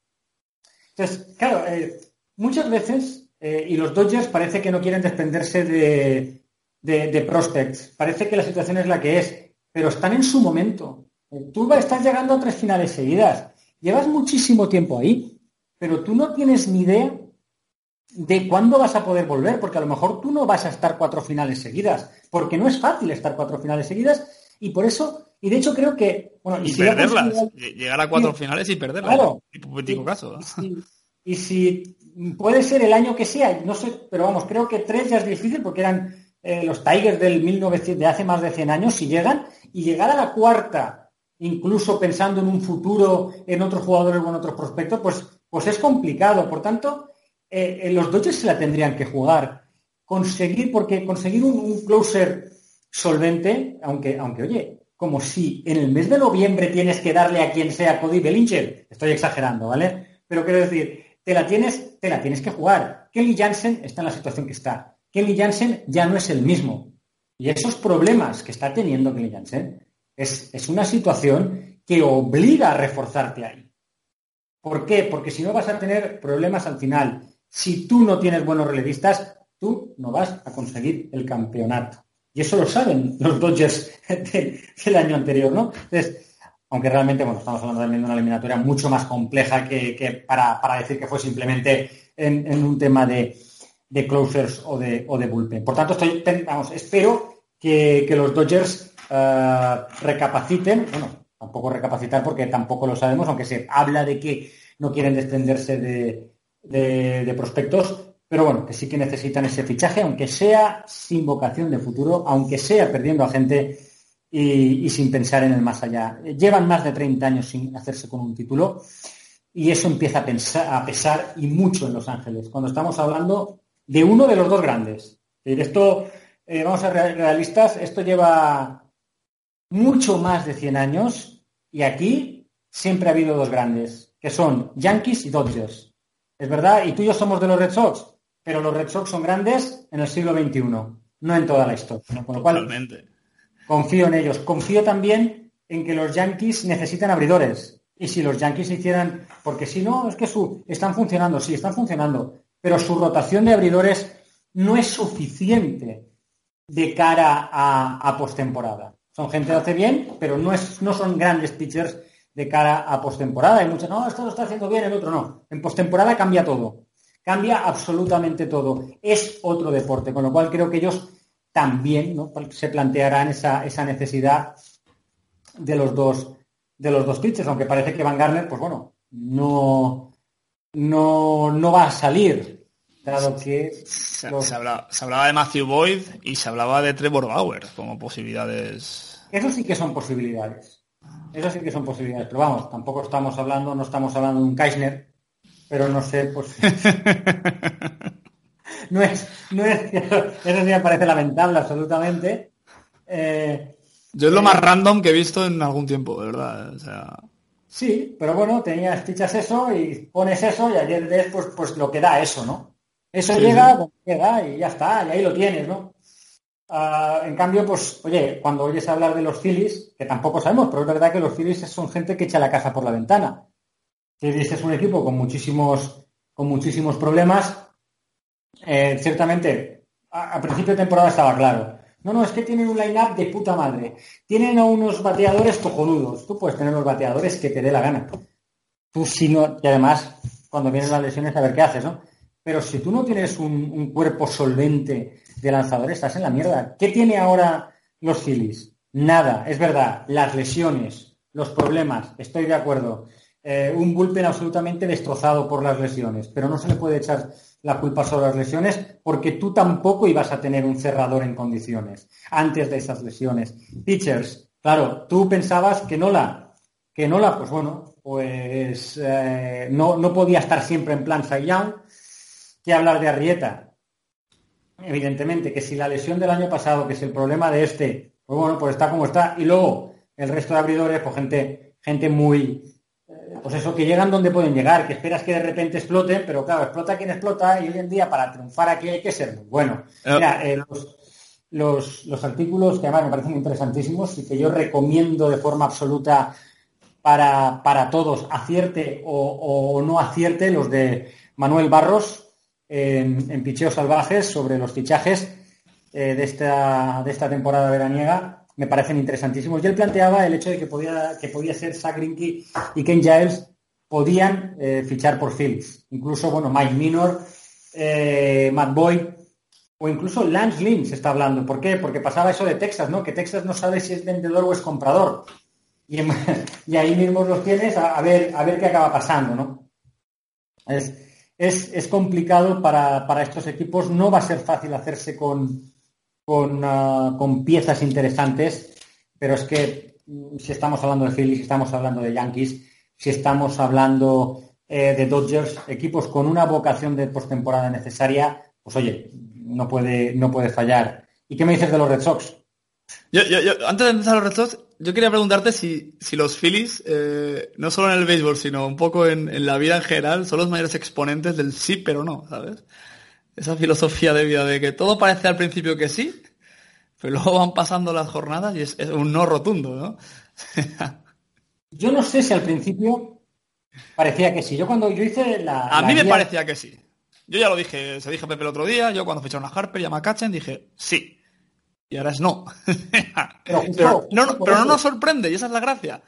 Entonces, claro, eh, muchas veces, eh, y los Dodgers parece que no quieren desprenderse de, de, prospects, parece que la situación es la que es, pero están en su momento. Tú estás llegando a tres finales seguidas, llevas muchísimo tiempo ahí, pero tú no tienes ni idea de cuándo vas a poder volver, porque a lo mejor tú no vas a estar cuatro finales seguidas, porque no es fácil estar cuatro finales seguidas, y por eso y de hecho creo que... Bueno, y, perderlas. Llegar a cuatro finales y perderlas. Claro. Hipotético caso. Y, si puede ser el año que sea, no sé, pero vamos, creo que tres ya es difícil porque eran eh, los Tigers del 1900, de hace más de 100 años, si llegan, y llegar a la cuarta, incluso pensando en un futuro, en otros jugadores o en otros prospectos, pues, pues es complicado. Por tanto, eh, eh, los Dodgers se la tendrían que jugar. Conseguir, porque conseguir un, closer solvente, aunque, aunque, oye, como si en el mes de noviembre tienes que darle a quien sea Cody Bellinger. Estoy exagerando, ¿vale? Pero quiero decir, te la tienes, te la tienes que jugar. Kelly Jansen está en la situación que está. Kelly Jansen ya no es el mismo. Y esos problemas que está teniendo Kelly Jansen es, es una situación que obliga a reforzarte ahí. ¿Por qué? Porque si no vas a tener problemas al final. Si tú no tienes buenos relevistas, tú no vas a conseguir el campeonato. Y eso lo saben los Dodgers del año anterior, ¿no? Aunque realmente, bueno, estamos hablando también de una eliminatoria mucho más compleja que, para, decir que fue simplemente en, un tema de, closers o de, o de bullpen. Por tanto, estoy, vamos, espero que, los Dodgers eh, recapaciten, bueno, tampoco recapacitar porque tampoco lo sabemos, aunque se habla de que no quieren desprenderse de prospectos, pero bueno, que sí que necesitan ese fichaje, aunque sea sin vocación de futuro, aunque sea perdiendo a gente y, sin pensar en el más allá. Llevan más de 30 años sin hacerse con un título y eso empieza a, pesar y mucho en Los Ángeles, cuando estamos hablando de uno de los dos grandes. Esto, eh, vamos a ser realistas, esto lleva mucho más de 100 años y aquí siempre ha habido dos grandes, que son Yankees y Dodgers. ¿Es verdad? ¿Y tú y yo somos de los Red Sox? pero los Red Sox son grandes en el siglo XXI, no en toda la historia. Con lo cual, confío en ellos. Confío también en que los Yankees necesitan abridores. Y si los Yankees hicieran, porque si no, es que su, están funcionando, sí, están funcionando, pero su rotación de abridores no es suficiente de cara a, a postemporada. Son gente que hace bien, pero no, es, no son grandes pitchers de cara a postemporada. Hay muchos, no, esto lo está haciendo bien, el otro no. En postemporada cambia todo. Cambia absolutamente todo. Es otro deporte, con lo cual creo que ellos también se plantearán esa, necesidad de los dos de los dos pitchers, aunque parece que Van Garner, pues bueno, no, no, no va a salir, dado que... Se, hablaba, de Matthew Boyd y se hablaba de Trevor Bauer como posibilidades. Eso sí que son posibilidades. Eso sí que son posibilidades. Pero vamos, tampoco estamos hablando, no estamos hablando de un Keisner, pero no sé, pues... no es, no es, eso sí me parece lamentable absolutamente. Eh, Yo es lo más eh, random que he visto en algún tiempo, de verdad. O sea... Sí, pero bueno, tenías, fichas eso y pones eso y ayer ves pues, pues lo que da eso, ¿no? Eso llega, llega y ya está, y ahí lo tienes, ¿no? Ah, en cambio, pues, oye, cuando oyes hablar de los Phillies, que tampoco sabemos, pero es verdad que los Phillies son gente que echa la casa por la ventana este es un equipo con muchísimos, con muchísimos problemas. Eh, ciertamente, a, principio de temporada estaba claro. No, no, es que tienen un line-up de puta madre. Tienen a unos bateadores cojonudos. Tú puedes tener los bateadores que te dé la gana. Tú si no, y además, cuando vienen las lesiones, a ver qué haces, ¿no? Pero si tú no tienes un, cuerpo solvente de lanzadores, estás en la mierda. ¿Qué tiene ahora los Phillies? Nada, es verdad. Las lesiones, los problemas, estoy de acuerdo. Eh, un bullpen absolutamente destrozado por las lesiones, pero no se le puede echar la culpa sobre las lesiones porque tú tampoco ibas a tener un cerrador en condiciones antes de esas lesiones. Pitchers, claro, tú pensabas que Nola, que Nola, pues bueno, pues eh, no, no, podía estar siempre en plan Young, que hablar de Arrieta. Evidentemente, que si la lesión del año pasado, que si el problema de este, pues bueno, pues está como está, y luego el resto de abridores, pues gente, gente muy, pues eso, que llegan donde pueden llegar, que esperas que de repente exploten, pero claro, explota quien explota y hoy en día para triunfar aquí hay que ser muy bueno. Eh, Mira, eh, los, artículos que además me parecen interesantísimos y que yo recomiendo de forma absoluta para, para todos, acierte o, no acierte, los de Manuel Barros en, Picheos Salvajes sobre los fichajes eh, de, esta, de esta temporada veraniega me parecen interesantísimos. Y él planteaba el hecho de que podía, que podía ser Zach y Ken Giles podían eh, fichar por Phillips. Incluso, bueno, Mike Minor, eh, Matt Boyd o incluso Lance Lynn se está hablando. ¿Por qué? Porque pasaba eso de Texas, ¿no? Que Texas no sabe si es vendedor o es comprador. Y, ahí mismo los tienes a, ver, a ver qué acaba pasando, ¿no? Es, complicado para, para estos equipos. No va a ser fácil hacerse con, Ah, con, piezas interesantes, pero es que mm, si estamos hablando de Phillies, si estamos hablando de Yankees, si estamos hablando eh, de Dodgers, equipos con una vocación de postemporada necesaria, pues oye, no puede, no puede fallar. ¿Y qué me dices de los Red Sox? Antes de empezar los Red Sox, yo quería preguntarte si, los Phillies, eh, no solo en el béisbol, sino un poco en, en, la vida en general, son los mayores exponentes del sí pero no, ¿sabes? esa filosofía de vida de que todo parece al principio que sí, pero luego van pasando las jornadas y es, un no rotundo, ¿no? yo no sé si al principio parecía que sí. Yo cuando yo hice la... A mí me parecía que sí. Yo ya lo dije, se dije a Pepe el otro día, yo cuando ficharon a Harper y a McCutchen dije sí. Y ahora es no. pero, no, pero no nos sorprende, y esa es la gracia.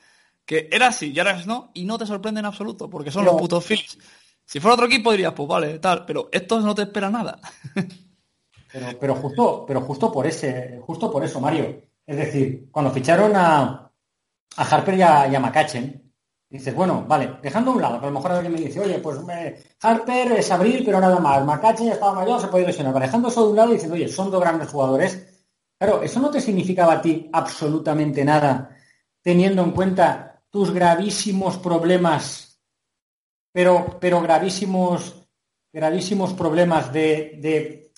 Que era sí y ahora es no, y no te sorprende en absoluto, porque son los putos Phillies. Si fuera otro equipo dirías, pues vale, tal, pero esto no te espera nada. pero, pero, justo, pero justo por ese, justo por eso, Mario. Es decir, cuando ficharon a, a Harper y a, y dices, bueno, vale, dejando a un lado, que a lo mejor alguien me dice, oye, pues Harper es abril, pero nada más, McCutcheon ya estaba mayor, se puede lesionar. dejando eso de un lado y dices, oye, son dos grandes jugadores. Claro, eso no te significaba a ti absolutamente nada, teniendo en cuenta tus gravísimos problemas pero, pero gravísimos, gravísimos problemas de,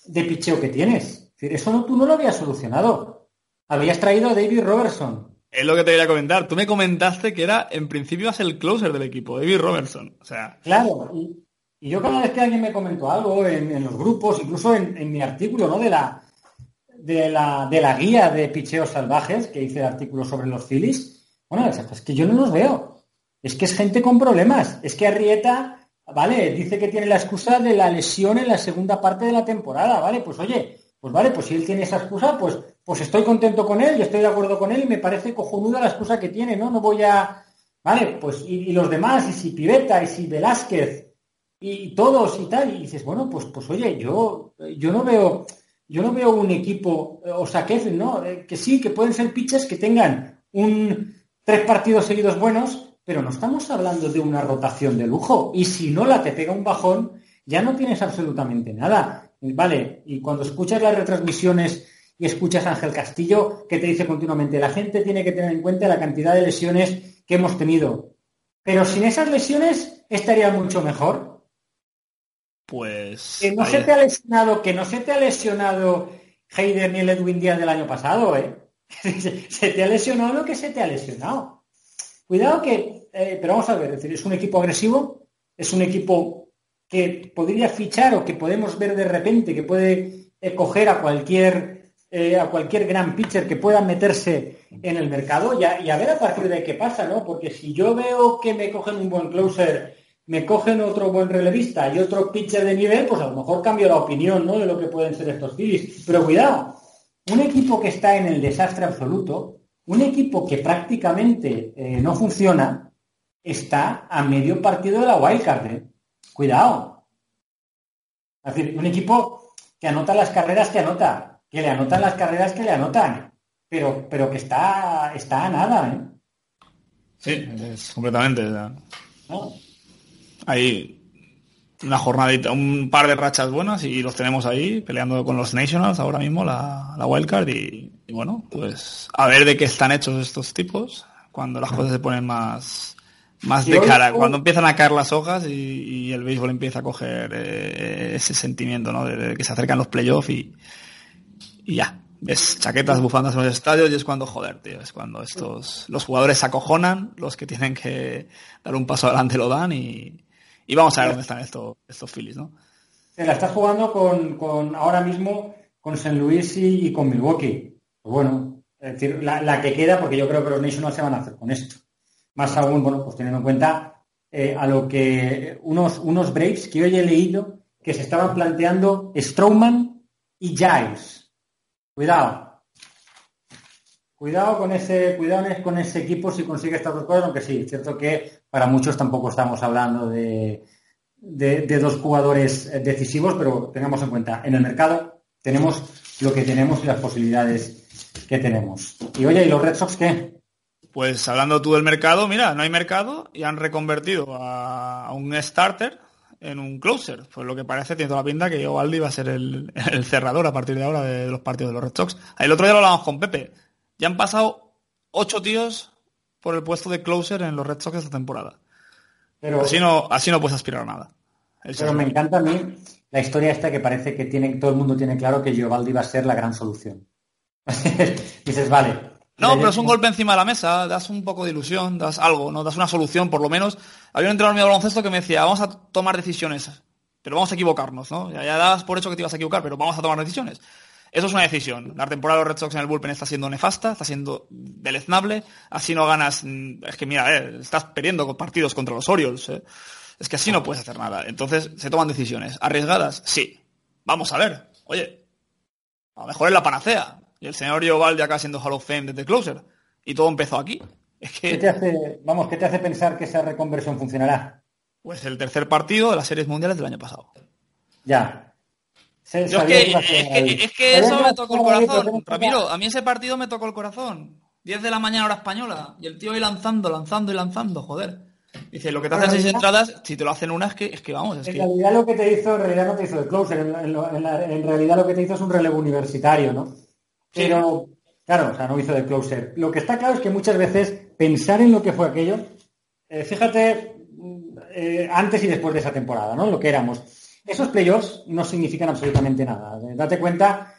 de, picheo que tienes. eso no, tú no lo habías solucionado. Habías traído a David Robertson. Es lo que te quería comentar. Tú me comentaste que era, en principio, es el closer del equipo, David Robertson. O sea. Claro, y, yo cada vez que alguien me comentó algo en, los grupos, incluso en, mi artículo, ¿no? De la, de la, de la guía de picheos salvajes, que hice el artículo sobre los Phillies, bueno, es que yo no los veo. Es que es gente con problemas. Es que Arrieta, vale, dice que tiene la excusa de la lesión en la segunda parte de la temporada, ¿vale? Pues oye, pues vale, pues si él tiene esa excusa, pues, pues estoy contento con él, y estoy de acuerdo con él y me parece cojonuda la excusa que tiene, ¿no? No voy a... Vale, pues y, los demás, y si Piveta, y si Velázquez, y todos y tal, y dices, bueno, pues, pues oye, yo, yo no veo, yo no veo un equipo, o sea, que, ¿no? Eh, que sí, que pueden ser pitchers que tengan un tres partidos seguidos buenos, pero no estamos hablando de una rotación de lujo. Y si no la te pega un bajón, ya no tienes absolutamente nada. Vale, y cuando escuchas las retransmisiones y escuchas a Ángel Castillo, que te dice continuamente, la gente tiene que tener en cuenta la cantidad de lesiones que hemos tenido. Pero sin esas lesiones estaría mucho mejor. Pues. Que no se te ha lesionado, que no se te ha lesionado Heider ni el Edwin Díaz del año pasado, ¿eh? se te ha lesionado lo que se te ha lesionado. Cuidado que, eh, pero vamos a ver, es decir, es un equipo agresivo, es un equipo que podría fichar o que podemos ver de repente que puede eh, coger a cualquier eh, a cualquier gran pitcher que pueda meterse en el mercado y a, y a, ver a partir de qué pasa, ¿no? Porque si yo veo que me cogen un buen closer, me cogen otro buen relevista y otro pitcher de nivel, pues a lo mejor cambio la opinión, ¿no? De lo que pueden ser estos Phillies. Pero cuidado, un equipo que está en el desastre absoluto, un equipo que prácticamente eh, no funciona está a medio partido de la wildcard. ¿eh? Cuidado. Es decir, un equipo que anota las carreras que anota, que le anotan las carreras que le anotan, pero, pero que está, está a nada. ¿eh? Sí, es completamente. Ahí una jornadita, un par de rachas buenas y los tenemos ahí peleando con los Nationals ahora mismo, la, la wildcard y, bueno, pues a ver de qué están hechos estos tipos cuando las cosas se ponen más, más de cara, cuando empiezan a caer las hojas y, el béisbol empieza a coger eh, ese sentimiento, ¿no? De, que se acercan los playoffs y, y ya. ves chaquetas, bufandas en los estadios y es cuando, joder, tío, es cuando estos, los jugadores se acojonan, los que tienen que dar un paso adelante lo dan y, vamos a ver dónde están estos, estos Phillies, ¿no? la estás jugando con, ahora mismo con St. Louis y, con Milwaukee. Pues bueno, es decir, la, que queda, porque yo creo que los Nationals se van a hacer con esto. Más aún, bueno, pues teniendo en cuenta eh, a lo que unos, unos Braves que hoy he leído que se estaban planteando Strowman y Giles. Cuidado. Cuidado con ese, cuidado con ese equipo si consigue estas dos cosas, aunque sí, es cierto que para muchos tampoco estamos hablando de, de, dos jugadores decisivos, pero tengamos en cuenta, en el mercado tenemos lo que tenemos y las posibilidades que tenemos. Y oye, ¿y los Red Sox qué? Pues hablando tú del mercado, mira, no hay mercado y han reconvertido a, un starter en un closer. Pues lo que parece tiene toda la pinta que Ovaldi va a ser el, cerrador a partir de ahora de, los partidos de los Red Sox. El otro día lo hablamos con Pepe. Ya han pasado ocho tíos por el puesto de closer en los Red Sox esta temporada. Pero, así, no, así no puedes aspirar a nada. pero me encanta a mí la historia esta que parece que tiene, todo el mundo tiene claro que Giovaldi va a ser la gran solución. Dices, vale. No, pero es un golpe encima de la mesa, das un poco de ilusión, das algo, ¿no? Das una solución, por lo menos. Había un entrenador mío de baloncesto que me decía, vamos a tomar decisiones, pero vamos a equivocarnos, ¿no? Ya, ya das por hecho que te ibas a equivocar, pero vamos a tomar decisiones. Eso es una decisión. La temporada de los Red Sox en el bullpen está siendo nefasta, está siendo deleznable. Así no ganas. Mm, es que mira, eh, estás perdiendo partidos contra los Orioles. Eh. Es que así no puedes hacer nada. Entonces se toman decisiones. ¿Arriesgadas? Sí. Vamos a ver. Oye, a lo mejor es la panacea. Y el señor Yoval ya acá siendo Hall of Fame desde Closer. Y todo empezó aquí. ¿Qué te hace, vamos, ¿qué te hace pensar que esa reconversión funcionará? Pues el tercer partido de las series mundiales del año pasado. Ya, es, que, eso me tocó el corazón. Ramiro, a mí ese partido me tocó el corazón. 10 de la mañana hora española. Y el tío ahí lanzando, lanzando y lanzando, joder. Dice, lo que te hacen seis entradas, si te lo hacen una, es que, es que vamos. en realidad lo que te hizo, en realidad no te hizo el closer, en, realidad lo que te hizo es un relevo universitario, ¿no? Pero, claro, o sea, no hizo de closer. Lo que está claro es que muchas veces pensar en lo que fue aquello, eh, fíjate, eh, antes y después de esa temporada, ¿no? Lo que éramos esos playoffs no significan absolutamente nada. Date cuenta,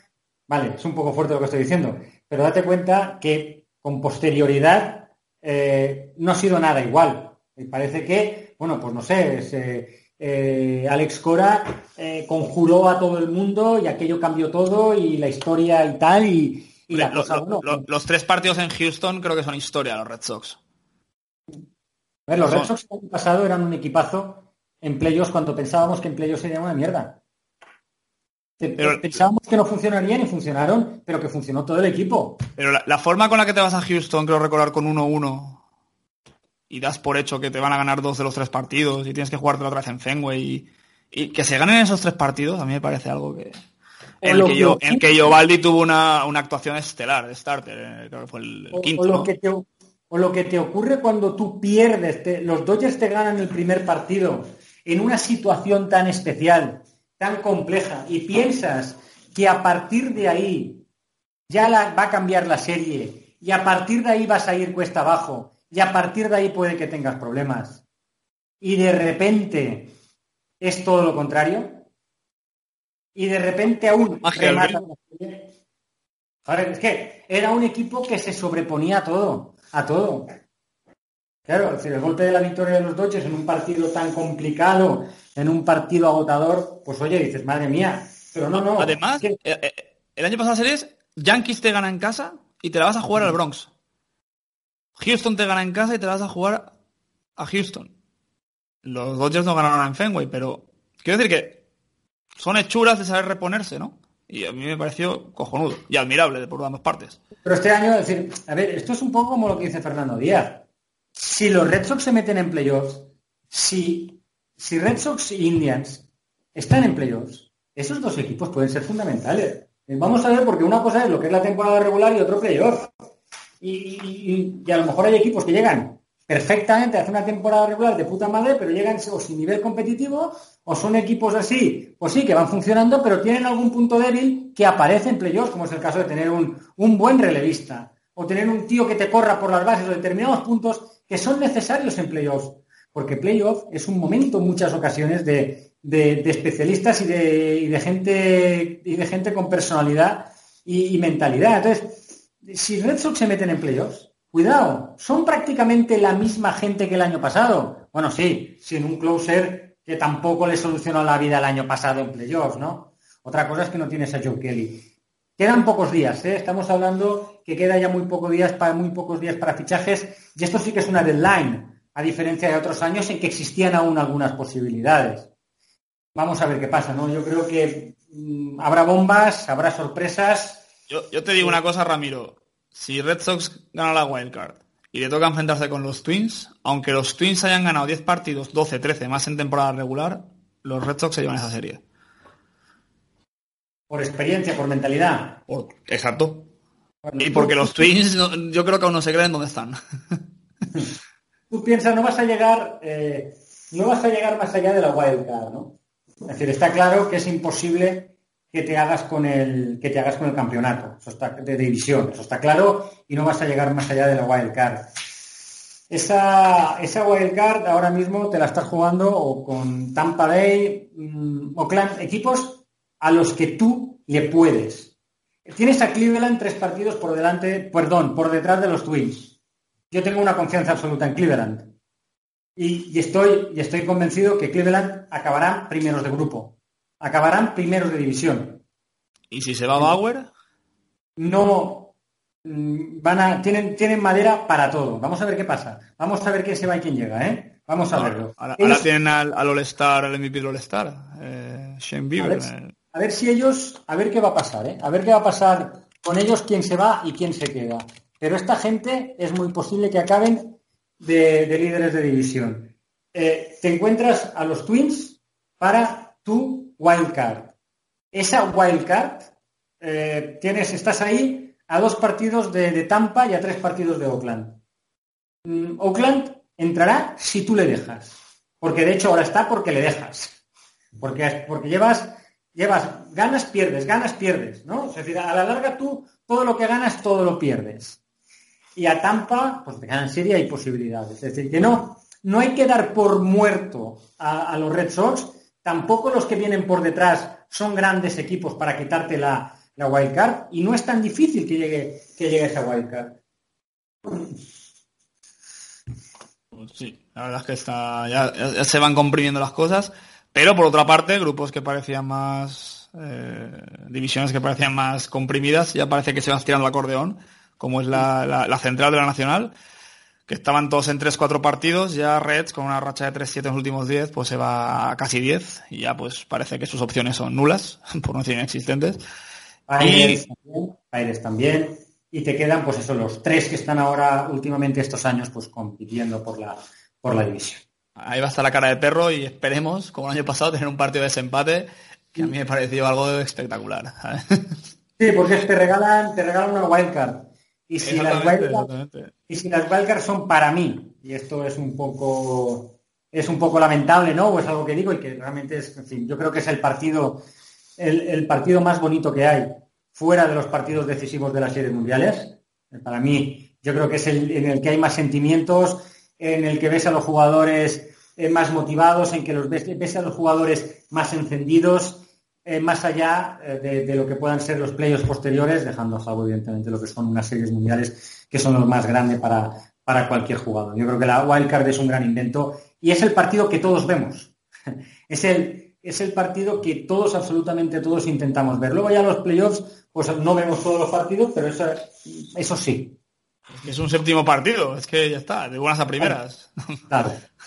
vale, es un poco fuerte lo que estoy diciendo, pero date cuenta que con posterioridad eh, no ha sido nada igual. Me parece que, bueno, pues no sé, eh, Alex Cora eh, conjuró a todo el mundo y aquello cambió todo y la historia y tal y, la cosa, los tres partidos en Houston creo que son historia los Red Sox. A ver, los Red Sox el año pasado eran un equipazo en playoffs cuando pensábamos que en playoffs sería una mierda. pensábamos que no funcionarían y funcionaron, pero que funcionó todo el equipo. Pero la, forma con la que te vas a Houston, creo recordar con 1-1, y das por hecho que te van a ganar dos de los tres partidos y tienes que jugarte otra vez en Fenway y, que se ganen esos tres partidos, a mí me parece algo que... En el que, yo, en que Yovaldi tuvo una, actuación estelar de starter, eh, creo que fue el, quinto. O lo, que te, ocurre cuando tú pierdes, los Dodgers te ganan el primer partido en una situación tan especial, tan compleja, y piensas que a partir de ahí ya va a cambiar la serie, y a partir de ahí vas a ir cuesta abajo, y a partir de ahí puede que tengas problemas, y de repente es todo lo contrario, y de repente aún remata la serie. es que era un equipo que se sobreponía a todo, a todo. Claro, el golpe de la victoria de los Dodgers en un partido tan complicado, en un partido agotador, pues oye, dices, madre mía, pero no, no. Además, eh, eh, el año pasado series, Yankees te gana en casa y te la vas a jugar al Bronx. Houston te gana en casa y te la vas a jugar a Houston. Los Dodgers no ganaron en Fenway, pero quiero decir que son hechuras de saber reponerse, ¿no? Y a mí me pareció cojonudo y admirable de por ambas partes. Pero este año, es decir, a ver, esto es un poco como lo que dice Fernando Díaz si los Red Sox se meten en playoffs, si, si Red Sox y Indians están en playoffs, esos dos equipos pueden ser fundamentales. Eh, vamos a ver, porque una cosa es lo que es la temporada regular y otro playoff. Y, a lo mejor hay equipos que llegan perfectamente a hacer una temporada regular de puta madre, pero llegan o sin nivel competitivo, o son equipos así, pues sí, que van funcionando, pero tienen algún punto débil que aparece en playoffs, como es el caso de tener un, un buen relevista, o tener un tío que te corra por las bases o determinados puntos que son necesarios en playoffs, porque playoff es un momento en muchas ocasiones de, especialistas y de, gente, y de gente con personalidad y, mentalidad. Entonces, si Red Sox se meten en playoffs, cuidado, son prácticamente la misma gente que el año pasado. Bueno, sí, sin un closer que tampoco le solucionó la vida el año pasado en playoffs, ¿no? Otra cosa es que no tienes a Joe Kelly. Quedan pocos días, ¿eh? estamos hablando que queda ya muy, pocos días para, muy pocos días para fichajes y esto sí que es una deadline, a diferencia de otros años en que existían aún algunas posibilidades. Vamos a ver qué pasa, ¿no? Yo creo que mm, habrá bombas, habrá sorpresas. Yo, yo te digo una cosa, Ramiro. Si Red Sox gana la wildcard y le toca enfrentarse con los Twins, aunque los Twins hayan ganado 10 partidos, 12, 13 más en temporada regular, los Red Sox se llevan esa serie. Por experiencia, por mentalidad. exacto. y porque los Twins, yo creo que aún no se creen dónde están. Tú piensas, no vas a llegar, eh, no vas a llegar más allá de la wildcard, ¿no? Es decir, está claro que es imposible que te hagas con el, que te hagas con el campeonato, eso está, de división, eso está claro, y no vas a llegar más allá de la wildcard. Esa, esa wildcard ahora mismo te la estás jugando o con Tampa Bay, mm, Oakland, equipos a los que tú le puedes. Tienes a Cleveland tres partidos por delante, perdón, por detrás de los Twins. Yo tengo una confianza absoluta en Cleveland. Y, estoy, y estoy convencido que Cleveland acabarán primeros de grupo. Acabarán primeros de división. ¿Y si se va Bauer? No. Mm, van a, tienen, tienen madera para todo. Vamos a ver qué pasa. Vamos a ver quién se va y quién llega, ¿eh? Vamos a verlo. Ahora, tienen al, All-Star, al MVP del All-Star, eh, Shane Bieber. A ver si ellos, a ver qué va a pasar, ¿eh? a ver qué va a pasar con ellos, quién se va y quién se queda. Pero esta gente es muy posible que acaben de, líderes de división. Eh, te encuentras a los Twins para tu wildcard. Esa wildcard, eh, tienes, estás ahí a dos partidos de, Tampa y a tres partidos de Oakland. Mm, Oakland entrará si tú le dejas. Porque de hecho ahora está porque le dejas. Porque, porque llevas llevas, ganas, pierdes, ganas, pierdes, ¿no? Es decir, a la larga tú todo lo que ganas, todo lo pierdes. Y a Tampa, pues ganan serie hay posibilidades. Es decir, que no, no hay que dar por muerto a, los Red Sox, tampoco los que vienen por detrás son grandes equipos para quitarte la, la wild card y no es tan difícil que llegue, que llegue esa wild card. Sí, la verdad es que está, ya se van comprimiendo las cosas. Pero por otra parte, grupos que parecían más, eh, divisiones que parecían más comprimidas, ya parece que se van tirando el acordeón, como es la, central de la Nacional, que estaban todos en 3-4 partidos, ya Reds con una racha de 3-7 en los últimos 10, pues se va a casi 10 y ya pues parece que sus opciones son nulas, por no decir inexistentes. También, también, y te quedan pues eso, los tres que están ahora últimamente estos años pues compitiendo por la, por la división. Ahí va a estar la cara de perro y esperemos, como el año pasado, tener un partido de desempate que a mí me pareció algo espectacular. Sí, porque te regalan, te regalan una wildcard. Y si, las wildcards, y si las wildcards son para mí, y esto es un poco es un poco lamentable, ¿no? O es algo que digo y que realmente es, en fin, yo creo que es el partido, el, partido más bonito que hay fuera de los partidos decisivos de las series mundiales. Para mí, yo creo que es el en el que hay más sentimientos, en el que ves a los jugadores eh, más motivados, en que los ves, a los jugadores más encendidos, eh, más allá eh, de, lo que puedan ser los playoffs posteriores, dejando a favor, evidentemente, lo que son unas series mundiales que son los más grandes para, para cualquier jugador. Yo creo que la wildcard es un gran invento y es el partido que todos vemos. es el, es el partido que todos, absolutamente todos, intentamos ver. Luego ya los playoffs, pues no vemos todos los partidos, pero eso, eso sí, es un séptimo partido, es que ya está, de buenas a primeras. Claro.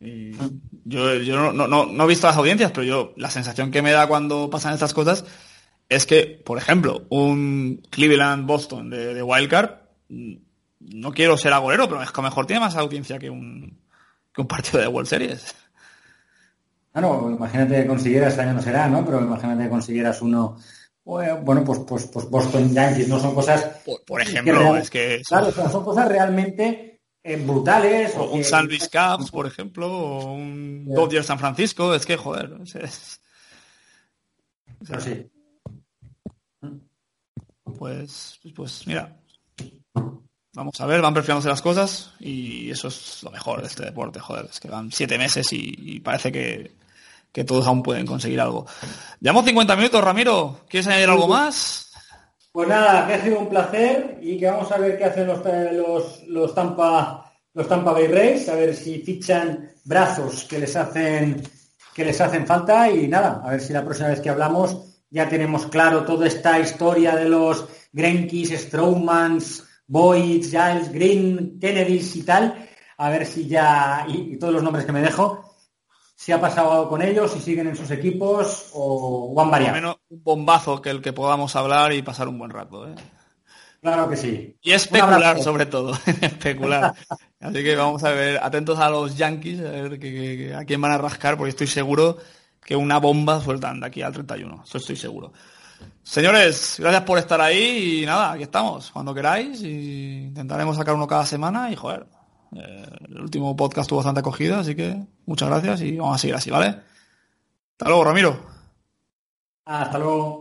yo, no, he visto las audiencias, pero yo la sensación que me da cuando pasan estas cosas es que, por ejemplo, un Cleveland-Boston de, Wildcard, no quiero ser agorero, pero es que a lo mejor tiene más audiencia que un, que un partido de World Series. Claro, imagínate que consiguieras, este año no será, ¿no? Pero imagínate que consiguieras uno bueno, pues, pues, pues Boston Yankees, ¿no? Son cosas... Por, ejemplo, es que... Claro, son cosas realmente eh, brutales. O, un San Luis Cubs, por ejemplo, o un Dodgers San Francisco, es que, joder, es... sí. Pues, pues mira, vamos a ver, van perfilándose las cosas y eso es lo mejor de este deporte, joder, es que van siete meses y parece que, que todos aún pueden conseguir algo. Llevamos 50 minutos, Ramiro. ¿Quieres añadir algo más? Pues nada, que ha sido un placer y que vamos a ver qué hacen los, los, los Tampa los Tampa Bay Rays, a ver si fichan brazos que les hacen que les hacen falta y nada, a ver si la próxima vez que hablamos ya tenemos claro toda esta historia de los Grenkis, Strowmans, Boyd, Giles, Green, Kennedys y tal, a ver si ya, y, todos los nombres que me dejo, si ha pasado algo con ellos, si siguen en sus equipos o, van variando. menos un bombazo que el que podamos hablar y pasar un buen rato. ¿eh? Claro que sí. Y especular sobre todo, especular. Así que vamos a ver, atentos a los Yankees, a ver a quién van a rascar, porque estoy seguro que una bomba sueltan de aquí al 31, eso estoy seguro. Señores, gracias por estar ahí y nada, aquí estamos, cuando queráis y intentaremos sacar uno cada semana y joder, eh, el último podcast tuvo bastante acogida, así que muchas gracias y vamos a seguir así, ¿vale? Hasta luego, Ramiro. Hasta luego.